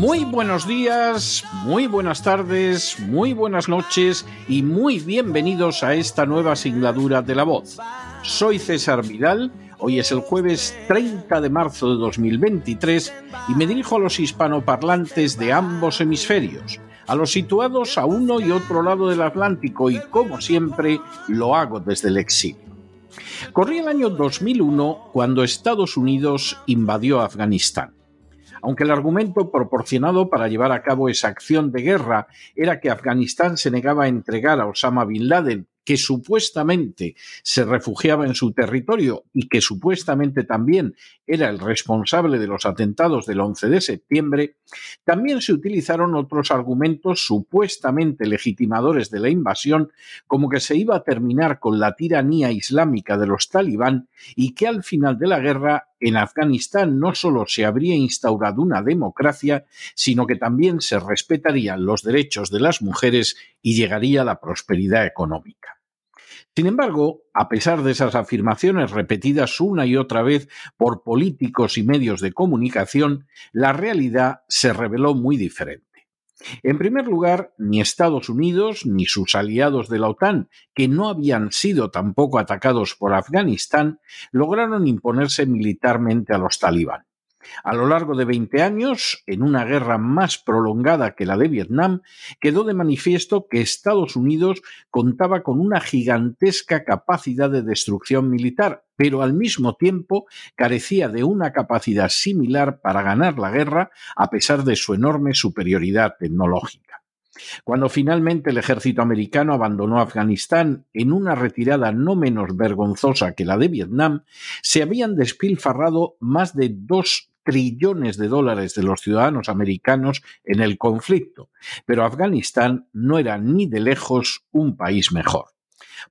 Muy buenos días, muy buenas tardes, muy buenas noches y muy bienvenidos a esta nueva singladura de La Voz. Soy César Vidal, hoy es el jueves 30 de marzo de 2023 y me dirijo a los hispanoparlantes de ambos hemisferios, a los situados a uno y otro lado del Atlántico y como siempre lo hago desde el exilio. Corría el año 2001 cuando Estados Unidos invadió Afganistán. Aunque el argumento proporcionado para llevar a cabo esa acción de guerra era que Afganistán se negaba a entregar a Osama Bin Laden, que supuestamente se refugiaba en su territorio y que supuestamente también era el responsable de los atentados del 11 de septiembre, también se utilizaron otros argumentos supuestamente legitimadores de la invasión, como que se iba a terminar con la tiranía islámica de los talibán y que al final de la guerra en Afganistán no solo se habría instaurado una democracia, sino que también se respetarían los derechos de las mujeres y llegaría la prosperidad económica. Sin embargo, a pesar de esas afirmaciones repetidas una y otra vez por políticos y medios de comunicación, la realidad se reveló muy diferente. En primer lugar, ni Estados Unidos ni sus aliados de la OTAN, que no habían sido tampoco atacados por Afganistán, lograron imponerse militarmente a los talibán. A lo largo de 20 años, en una guerra más prolongada que la de Vietnam, quedó de manifiesto que Estados Unidos contaba con una gigantesca capacidad de destrucción militar, pero al mismo tiempo carecía de una capacidad similar para ganar la guerra a pesar de su enorme superioridad tecnológica. Cuando finalmente el ejército americano abandonó Afganistán en una retirada no menos vergonzosa que la de Vietnam, se habían despilfarrado más de dos trillones de dólares de los ciudadanos americanos en el conflicto, pero Afganistán no era ni de lejos un país mejor.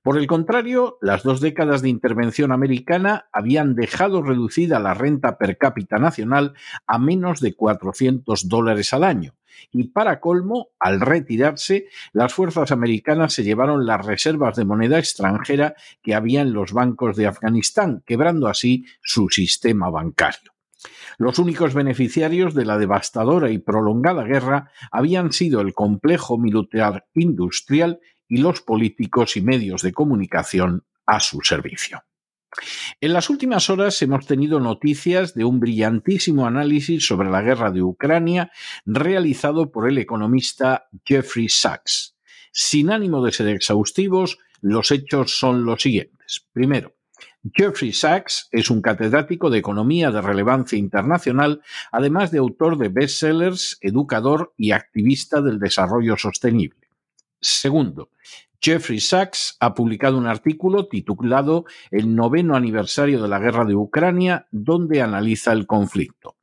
Por el contrario, las dos décadas de intervención americana habían dejado reducida la renta per cápita nacional a menos de 400 dólares al año. Y para colmo, al retirarse, las fuerzas americanas se llevaron las reservas de moneda extranjera que había en los bancos de Afganistán, quebrando así su sistema bancario. Los únicos beneficiarios de la devastadora y prolongada guerra habían sido el complejo militar industrial y los políticos y medios de comunicación a su servicio. En las últimas horas hemos tenido noticias de un brillantísimo análisis sobre la guerra de Ucrania realizado por el economista Jeffrey Sachs. Sin ánimo de ser exhaustivos, los hechos son los siguientes. Primero, Jeffrey Sachs es un catedrático de economía de relevancia internacional, además de autor de bestsellers, educador y activista del desarrollo sostenible. Segundo, Jeffrey Sachs ha publicado un artículo titulado El noveno aniversario de la guerra de Ucrania, donde analiza el conflicto.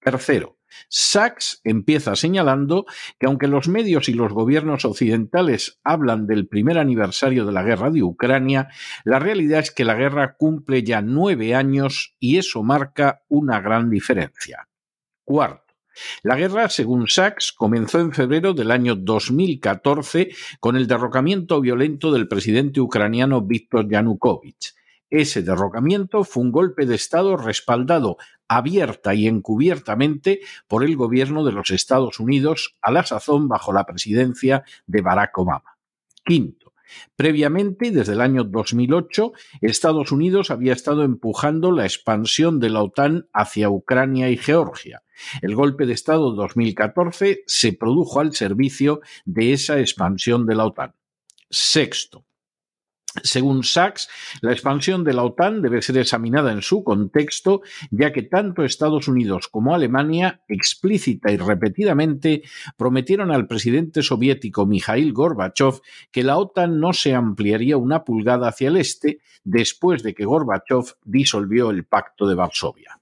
Tercero, Sachs empieza señalando que aunque los medios y los gobiernos occidentales hablan del primer aniversario de la guerra de Ucrania, la realidad es que la guerra cumple ya nueve años y eso marca una gran diferencia. Cuarto, la guerra, según Sachs, comenzó en febrero del año 2014 con el derrocamiento violento del presidente ucraniano Viktor Yanukovych. Ese derrocamiento fue un golpe de Estado respaldado abierta y encubiertamente por el gobierno de los Estados Unidos, a la sazón bajo la presidencia de Barack Obama. Quinto, Previamente, desde el año 2008, Estados Unidos había estado empujando la expansión de la OTAN hacia Ucrania y Georgia. El golpe de Estado 2014 se produjo al servicio de esa expansión de la OTAN. Sexto, según Sachs, la expansión de la OTAN debe ser examinada en su contexto, ya que tanto Estados Unidos como Alemania, explícita y repetidamente, prometieron al presidente soviético Mikhail Gorbachev que la OTAN no se ampliaría una pulgada hacia el este después de que Gorbachev disolvió el Pacto de Varsovia.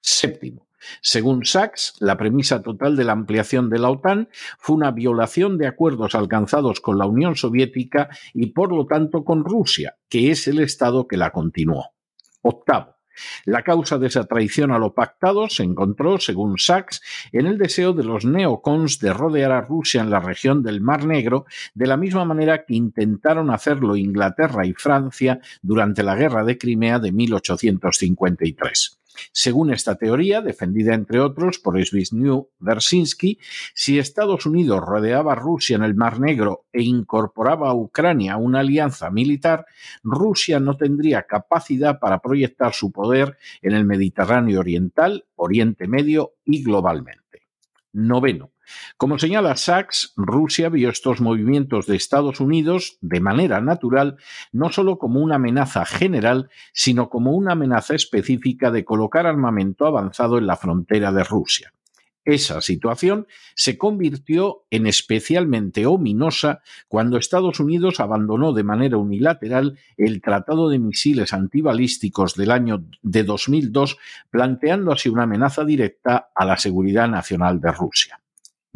Séptimo. Según Sachs, la premisa total de la ampliación de la OTAN fue una violación de acuerdos alcanzados con la Unión Soviética y por lo tanto con Rusia, que es el Estado que la continuó. Octavo. La causa de esa traición a lo pactado se encontró, según Sachs, en el deseo de los neocons de rodear a Rusia en la región del Mar Negro, de la misma manera que intentaron hacerlo Inglaterra y Francia durante la Guerra de Crimea de 1853. Según esta teoría, defendida entre otros por Zbigniew Bersinski, si Estados Unidos rodeaba a Rusia en el Mar Negro e incorporaba a Ucrania a una alianza militar, Rusia no tendría capacidad para proyectar su poder en el Mediterráneo Oriental, Oriente Medio y globalmente. Noveno. Como señala Sachs, Rusia vio estos movimientos de Estados Unidos de manera natural no solo como una amenaza general, sino como una amenaza específica de colocar armamento avanzado en la frontera de Rusia. Esa situación se convirtió en especialmente ominosa cuando Estados Unidos abandonó de manera unilateral el Tratado de Misiles Antibalísticos del año de 2002, planteando así una amenaza directa a la seguridad nacional de Rusia.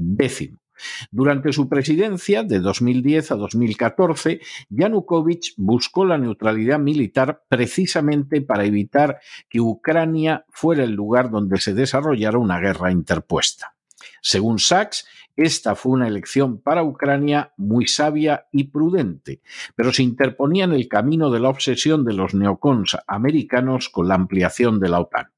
Décimo. Durante su presidencia, de 2010 a 2014, Yanukovych buscó la neutralidad militar precisamente para evitar que Ucrania fuera el lugar donde se desarrollara una guerra interpuesta. Según Sachs, esta fue una elección para Ucrania muy sabia y prudente, pero se interponía en el camino de la obsesión de los neocons americanos con la ampliación de la OTAN.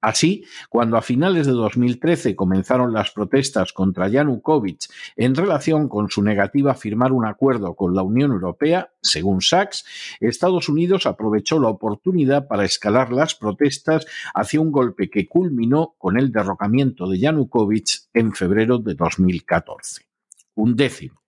Así, cuando a finales de 2013 comenzaron las protestas contra Yanukovych en relación con su negativa a firmar un acuerdo con la Unión Europea, según Sachs, Estados Unidos aprovechó la oportunidad para escalar las protestas hacia un golpe que culminó con el derrocamiento de Yanukovych en febrero de 2014. Un décimo.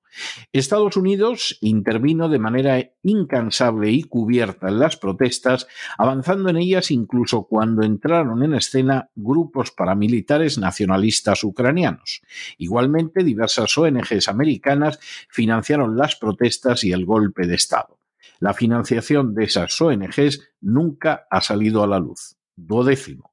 Estados Unidos intervino de manera incansable y cubierta en las protestas, avanzando en ellas incluso cuando entraron en escena grupos paramilitares nacionalistas ucranianos. Igualmente, diversas ONGs americanas financiaron las protestas y el golpe de Estado. La financiación de esas ONGs nunca ha salido a la luz. Duodécimo.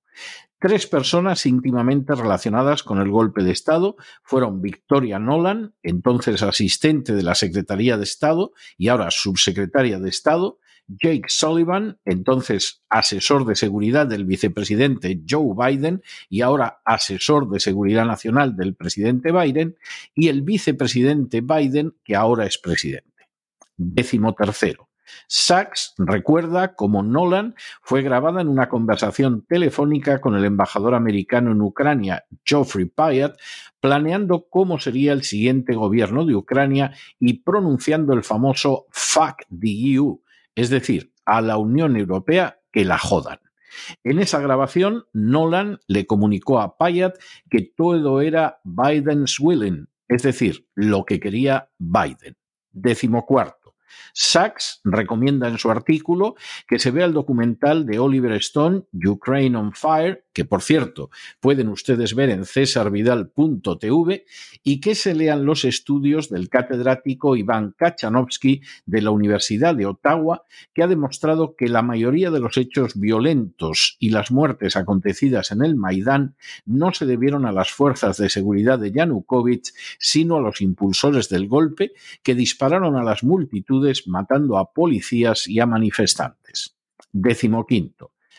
Tres personas íntimamente relacionadas con el golpe de Estado fueron Victoria Nolan, entonces asistente de la Secretaría de Estado y ahora subsecretaria de Estado, Jake Sullivan, entonces asesor de seguridad del vicepresidente Joe Biden y ahora asesor de seguridad nacional del presidente Biden, y el vicepresidente Biden, que ahora es presidente. Décimo tercero. Sachs recuerda cómo Nolan fue grabada en una conversación telefónica con el embajador americano en Ucrania, Geoffrey Pyatt, planeando cómo sería el siguiente gobierno de Ucrania y pronunciando el famoso fuck the EU, es decir, a la Unión Europea que la jodan. En esa grabación, Nolan le comunicó a Pyatt que todo era Biden's willing, es decir, lo que quería Biden. Décimo cuarto. Sachs recomienda en su artículo que se vea el documental de Oliver Stone, Ukraine on Fire, que por cierto pueden ustedes ver en cesarvidal.tv, y que se lean los estudios del catedrático Iván Kachanovsky de la Universidad de Ottawa, que ha demostrado que la mayoría de los hechos violentos y las muertes acontecidas en el Maidán no se debieron a las fuerzas de seguridad de Yanukovych, sino a los impulsores del golpe que dispararon a las multitudes matando a policías y a manifestantes. Décimo.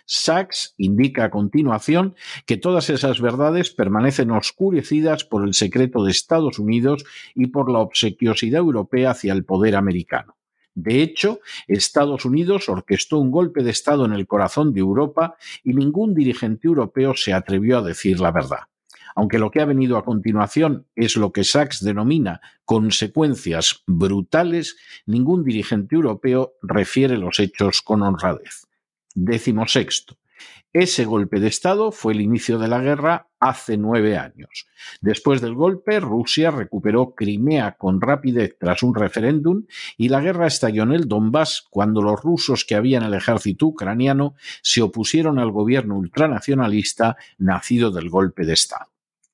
Sachs indica a continuación que todas esas verdades permanecen oscurecidas por el secreto de Estados Unidos y por la obsequiosidad europea hacia el poder americano. De hecho, Estados Unidos orquestó un golpe de Estado en el corazón de Europa y ningún dirigente europeo se atrevió a decir la verdad. Aunque lo que ha venido a continuación es lo que Sachs denomina consecuencias brutales, ningún dirigente europeo refiere los hechos con honradez. Décimo sexto. Ese golpe de Estado fue el inicio de la guerra hace nueve años. Después del golpe, Rusia recuperó Crimea con rapidez tras un referéndum y la guerra estalló en el Donbass cuando los rusos que habían el ejército ucraniano se opusieron al gobierno ultranacionalista nacido del golpe de Estado.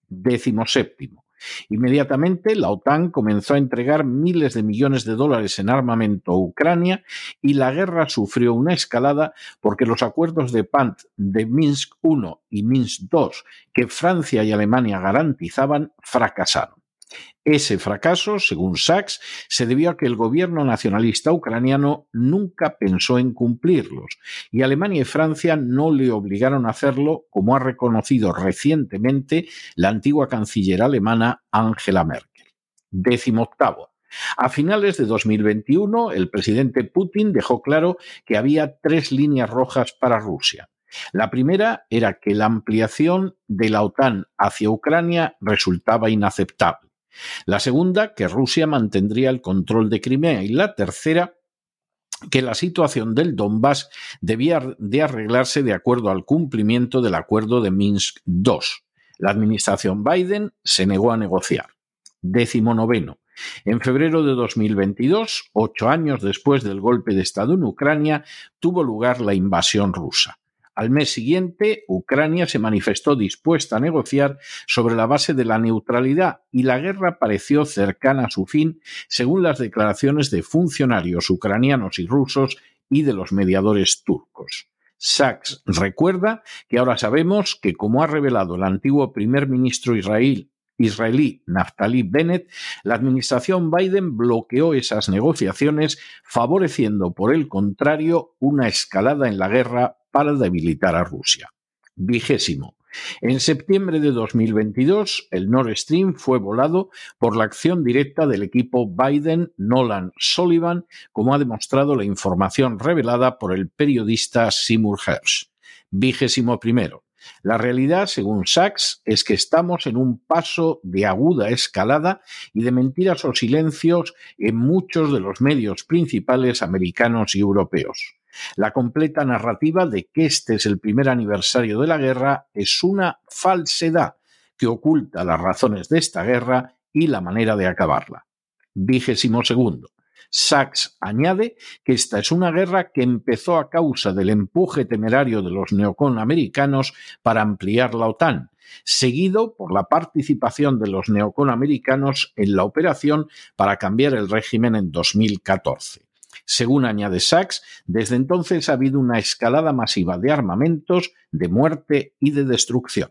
Décimo séptimo. Inmediatamente la OTAN comenzó a entregar miles de millones de dólares en armamento a Ucrania y la guerra sufrió una escalada porque los acuerdos de PANT de Minsk I y Minsk II que Francia y Alemania garantizaban fracasaron. Ese fracaso, según Sachs, se debió a que el gobierno nacionalista ucraniano nunca pensó en cumplirlos y Alemania y Francia no le obligaron a hacerlo, como ha reconocido recientemente la antigua canciller alemana Angela Merkel. Décimo octavo. A finales de 2021, el presidente Putin dejó claro que había tres líneas rojas para Rusia. La primera era que la ampliación de la OTAN hacia Ucrania resultaba inaceptable. La segunda, que Rusia mantendría el control de Crimea. Y la tercera, que la situación del Donbass debía de arreglarse de acuerdo al cumplimiento del acuerdo de Minsk II. La administración Biden se negó a negociar. Décimo noveno. En febrero de 2022, ocho años después del golpe de Estado en Ucrania, tuvo lugar la invasión rusa. Al mes siguiente, Ucrania se manifestó dispuesta a negociar sobre la base de la neutralidad y la guerra pareció cercana a su fin, según las declaraciones de funcionarios ucranianos y rusos y de los mediadores turcos. Sachs recuerda que ahora sabemos que, como ha revelado el antiguo primer ministro israelí Naftali Bennett, la administración Biden bloqueó esas negociaciones, favoreciendo, por el contrario, una escalada en la guerra para debilitar a Rusia. Vigésimo. En septiembre de 2022, el Nord Stream fue volado por la acción directa del equipo Biden-Nolan-Sullivan, como ha demostrado la información revelada por el periodista Seymour Hersh. Vigésimo primero. La realidad, según Sachs, es que estamos en un paso de aguda escalada y de mentiras o silencios en muchos de los medios principales americanos y europeos. La completa narrativa de que este es el primer aniversario de la guerra es una falsedad que oculta las razones de esta guerra y la manera de acabarla. Vigésimo segundo. Sachs añade que esta es una guerra que empezó a causa del empuje temerario de los neocon americanos para ampliar la OTAN, seguido por la participación de los neocon americanos en la operación para cambiar el régimen en 2014. Según añade Sachs, desde entonces ha habido una escalada masiva de armamentos, de muerte y de destrucción.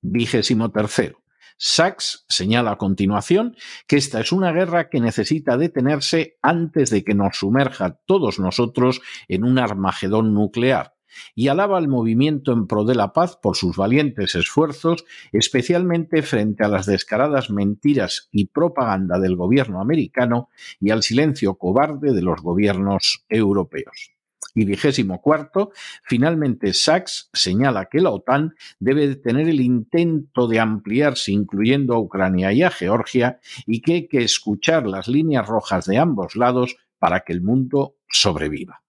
Vigésimo tercero. Sachs señala a continuación que esta es una guerra que necesita detenerse antes de que nos sumerja todos nosotros en un armagedón nuclear, y alaba al movimiento en pro de la paz por sus valientes esfuerzos, especialmente frente a las descaradas mentiras y propaganda del gobierno americano y al silencio cobarde de los gobiernos europeos. Y vigésimo cuarto, finalmente Sachs señala que la OTAN debe tener el intento de ampliarse incluyendo a Ucrania y a Georgia y que hay que escuchar las líneas rojas de ambos lados para que el mundo sobreviva.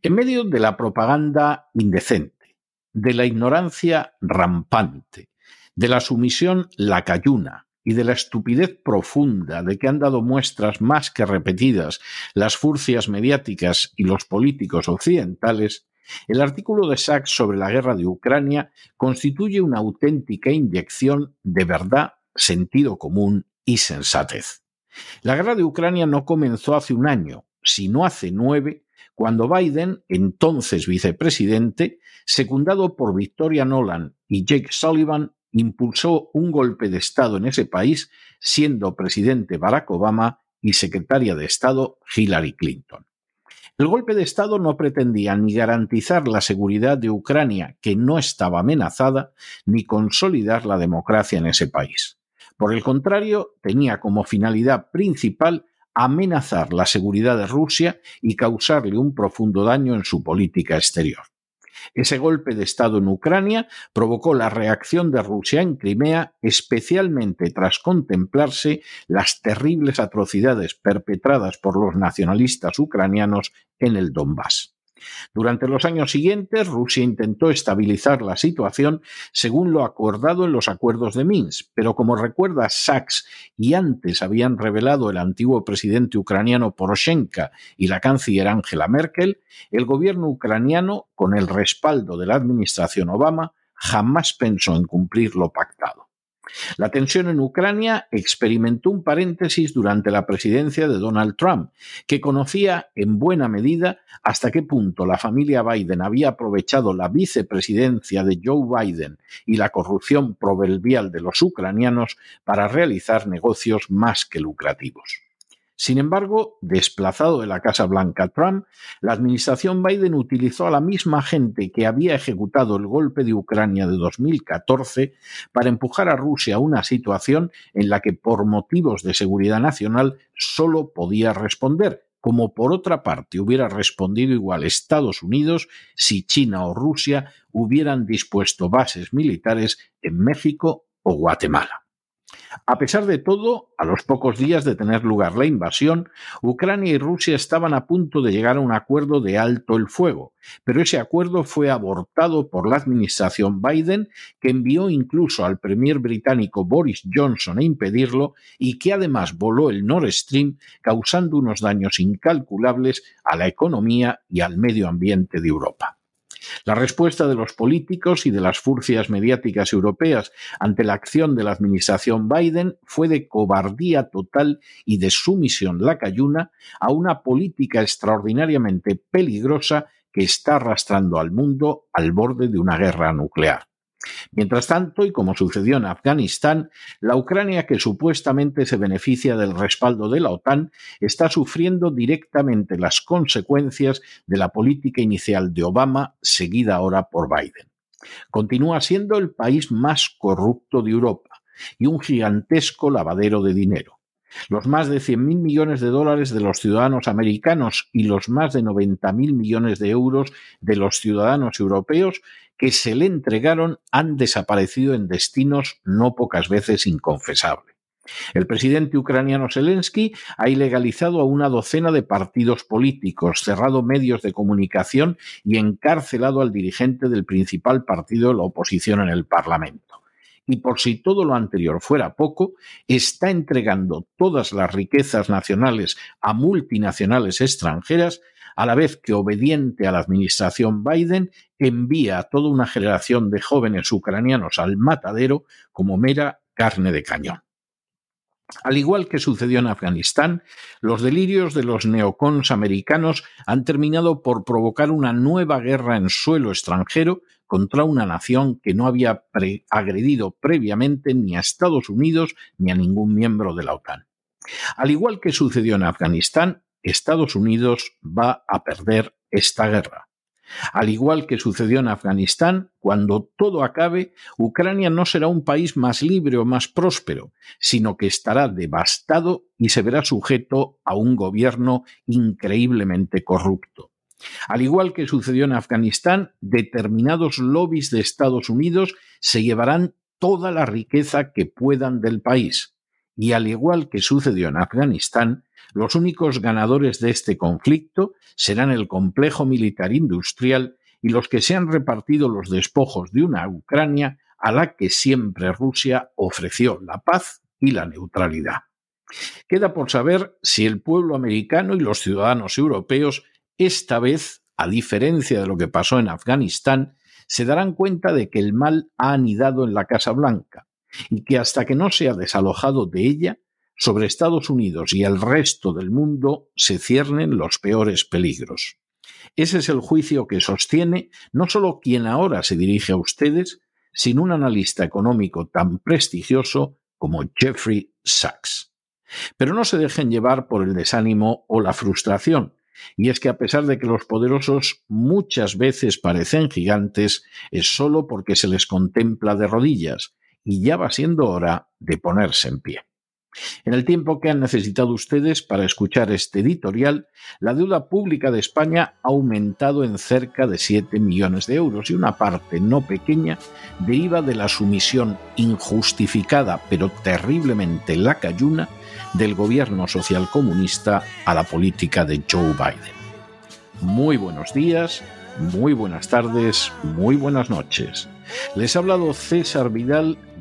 En medio de la propaganda indecente, de la ignorancia rampante, de la sumisión lacayuna y de la estupidez profunda de que han dado muestras más que repetidas las furcias mediáticas y los políticos occidentales, el artículo de Sachs sobre la guerra de Ucrania constituye una auténtica inyección de verdad, sentido común y sensatez. La guerra de Ucrania no comenzó hace un año, sino hace nueve, cuando Biden, entonces vicepresidente, secundado por Victoria Nolan y Jake Sullivan, impulsó un golpe de Estado en ese país, siendo presidente Barack Obama y secretaria de Estado Hillary Clinton. El golpe de Estado no pretendía ni garantizar la seguridad de Ucrania, que no estaba amenazada, ni consolidar la democracia en ese país. Por el contrario, tenía como finalidad principal amenazar la seguridad de Rusia y causarle un profundo daño en su política exterior. Ese golpe de Estado en Ucrania provocó la reacción de Rusia en Crimea, especialmente tras contemplarse las terribles atrocidades perpetradas por los nacionalistas ucranianos en el Donbass. Durante los años siguientes, Rusia intentó estabilizar la situación según lo acordado en los acuerdos de Minsk, pero como recuerda Sachs y antes habían revelado el antiguo presidente ucraniano Poroshenko y la canciller Angela Merkel, el gobierno ucraniano, con el respaldo de la administración Obama, jamás pensó en cumplir lo pactado. La tensión en Ucrania experimentó un paréntesis durante la presidencia de Donald Trump, que conocía en buena medida hasta qué punto la familia Biden había aprovechado la vicepresidencia de Joe Biden y la corrupción proverbial de los ucranianos para realizar negocios más que lucrativos. Sin embargo, desplazado de la Casa Blanca Trump, la administración Biden utilizó a la misma gente que había ejecutado el golpe de Ucrania de 2014 para empujar a Rusia a una situación en la que por motivos de seguridad nacional solo podía responder, como por otra parte hubiera respondido igual Estados Unidos si China o Rusia hubieran dispuesto bases militares en México o Guatemala. A pesar de todo, a los pocos días de tener lugar la invasión, Ucrania y Rusia estaban a punto de llegar a un acuerdo de alto el fuego, pero ese acuerdo fue abortado por la administración Biden, que envió incluso al premier británico Boris Johnson a impedirlo y que además voló el Nord Stream, causando unos daños incalculables a la economía y al medio ambiente de Europa. La respuesta de los políticos y de las furcias mediáticas europeas ante la acción de la administración Biden fue de cobardía total y de sumisión lacayuna a una política extraordinariamente peligrosa que está arrastrando al mundo al borde de una guerra nuclear. Mientras tanto, y como sucedió en Afganistán, la Ucrania que supuestamente se beneficia del respaldo de la OTAN está sufriendo directamente las consecuencias de la política inicial de Obama, seguida ahora por Biden. Continúa siendo el país más corrupto de Europa y un gigantesco lavadero de dinero. Los más de 100.000 millones de dólares de los ciudadanos americanos y los más de 90.000 millones de euros de los ciudadanos europeos que se le entregaron han desaparecido en destinos no pocas veces inconfesables. El presidente ucraniano Zelensky ha ilegalizado a una docena de partidos políticos, cerrado medios de comunicación y encarcelado al dirigente del principal partido de la oposición en el Parlamento. Y por si todo lo anterior fuera poco, está entregando todas las riquezas nacionales a multinacionales extranjeras a la vez que obediente a la administración Biden envía a toda una generación de jóvenes ucranianos al matadero como mera carne de cañón. Al igual que sucedió en Afganistán, los delirios de los neocons americanos han terminado por provocar una nueva guerra en suelo extranjero contra una nación que no había agredido previamente ni a Estados Unidos ni a ningún miembro de la OTAN. Al igual que sucedió en Afganistán, Estados Unidos va a perder esta guerra. Al igual que sucedió en Afganistán, cuando todo acabe, Ucrania no será un país más libre o más próspero, sino que estará devastado y se verá sujeto a un gobierno increíblemente corrupto. Al igual que sucedió en Afganistán, determinados lobbies de Estados Unidos se llevarán toda la riqueza que puedan del país. Y al igual que sucedió en Afganistán, los únicos ganadores de este conflicto serán el complejo militar industrial y los que se han repartido los despojos de una Ucrania a la que siempre Rusia ofreció la paz y la neutralidad. Queda por saber si el pueblo americano y los ciudadanos europeos esta vez, a diferencia de lo que pasó en Afganistán, se darán cuenta de que el mal ha anidado en la Casa Blanca y que hasta que no sea desalojado de ella, sobre Estados Unidos y el resto del mundo se ciernen los peores peligros. Ese es el juicio que sostiene no solo quien ahora se dirige a ustedes, sino un analista económico tan prestigioso como Jeffrey Sachs. Pero no se dejen llevar por el desánimo o la frustración, y es que a pesar de que los poderosos muchas veces parecen gigantes, es solo porque se les contempla de rodillas, y ya va siendo hora de ponerse en pie. En el tiempo que han necesitado ustedes para escuchar este editorial, la deuda pública de España ha aumentado en cerca de 7 millones de euros y una parte no pequeña deriva de la sumisión injustificada pero terriblemente lacayuna del gobierno socialcomunista a la política de Joe Biden. muy buenos días, muy buenas tardes, muy buenas noches. Les ha hablado César Vidal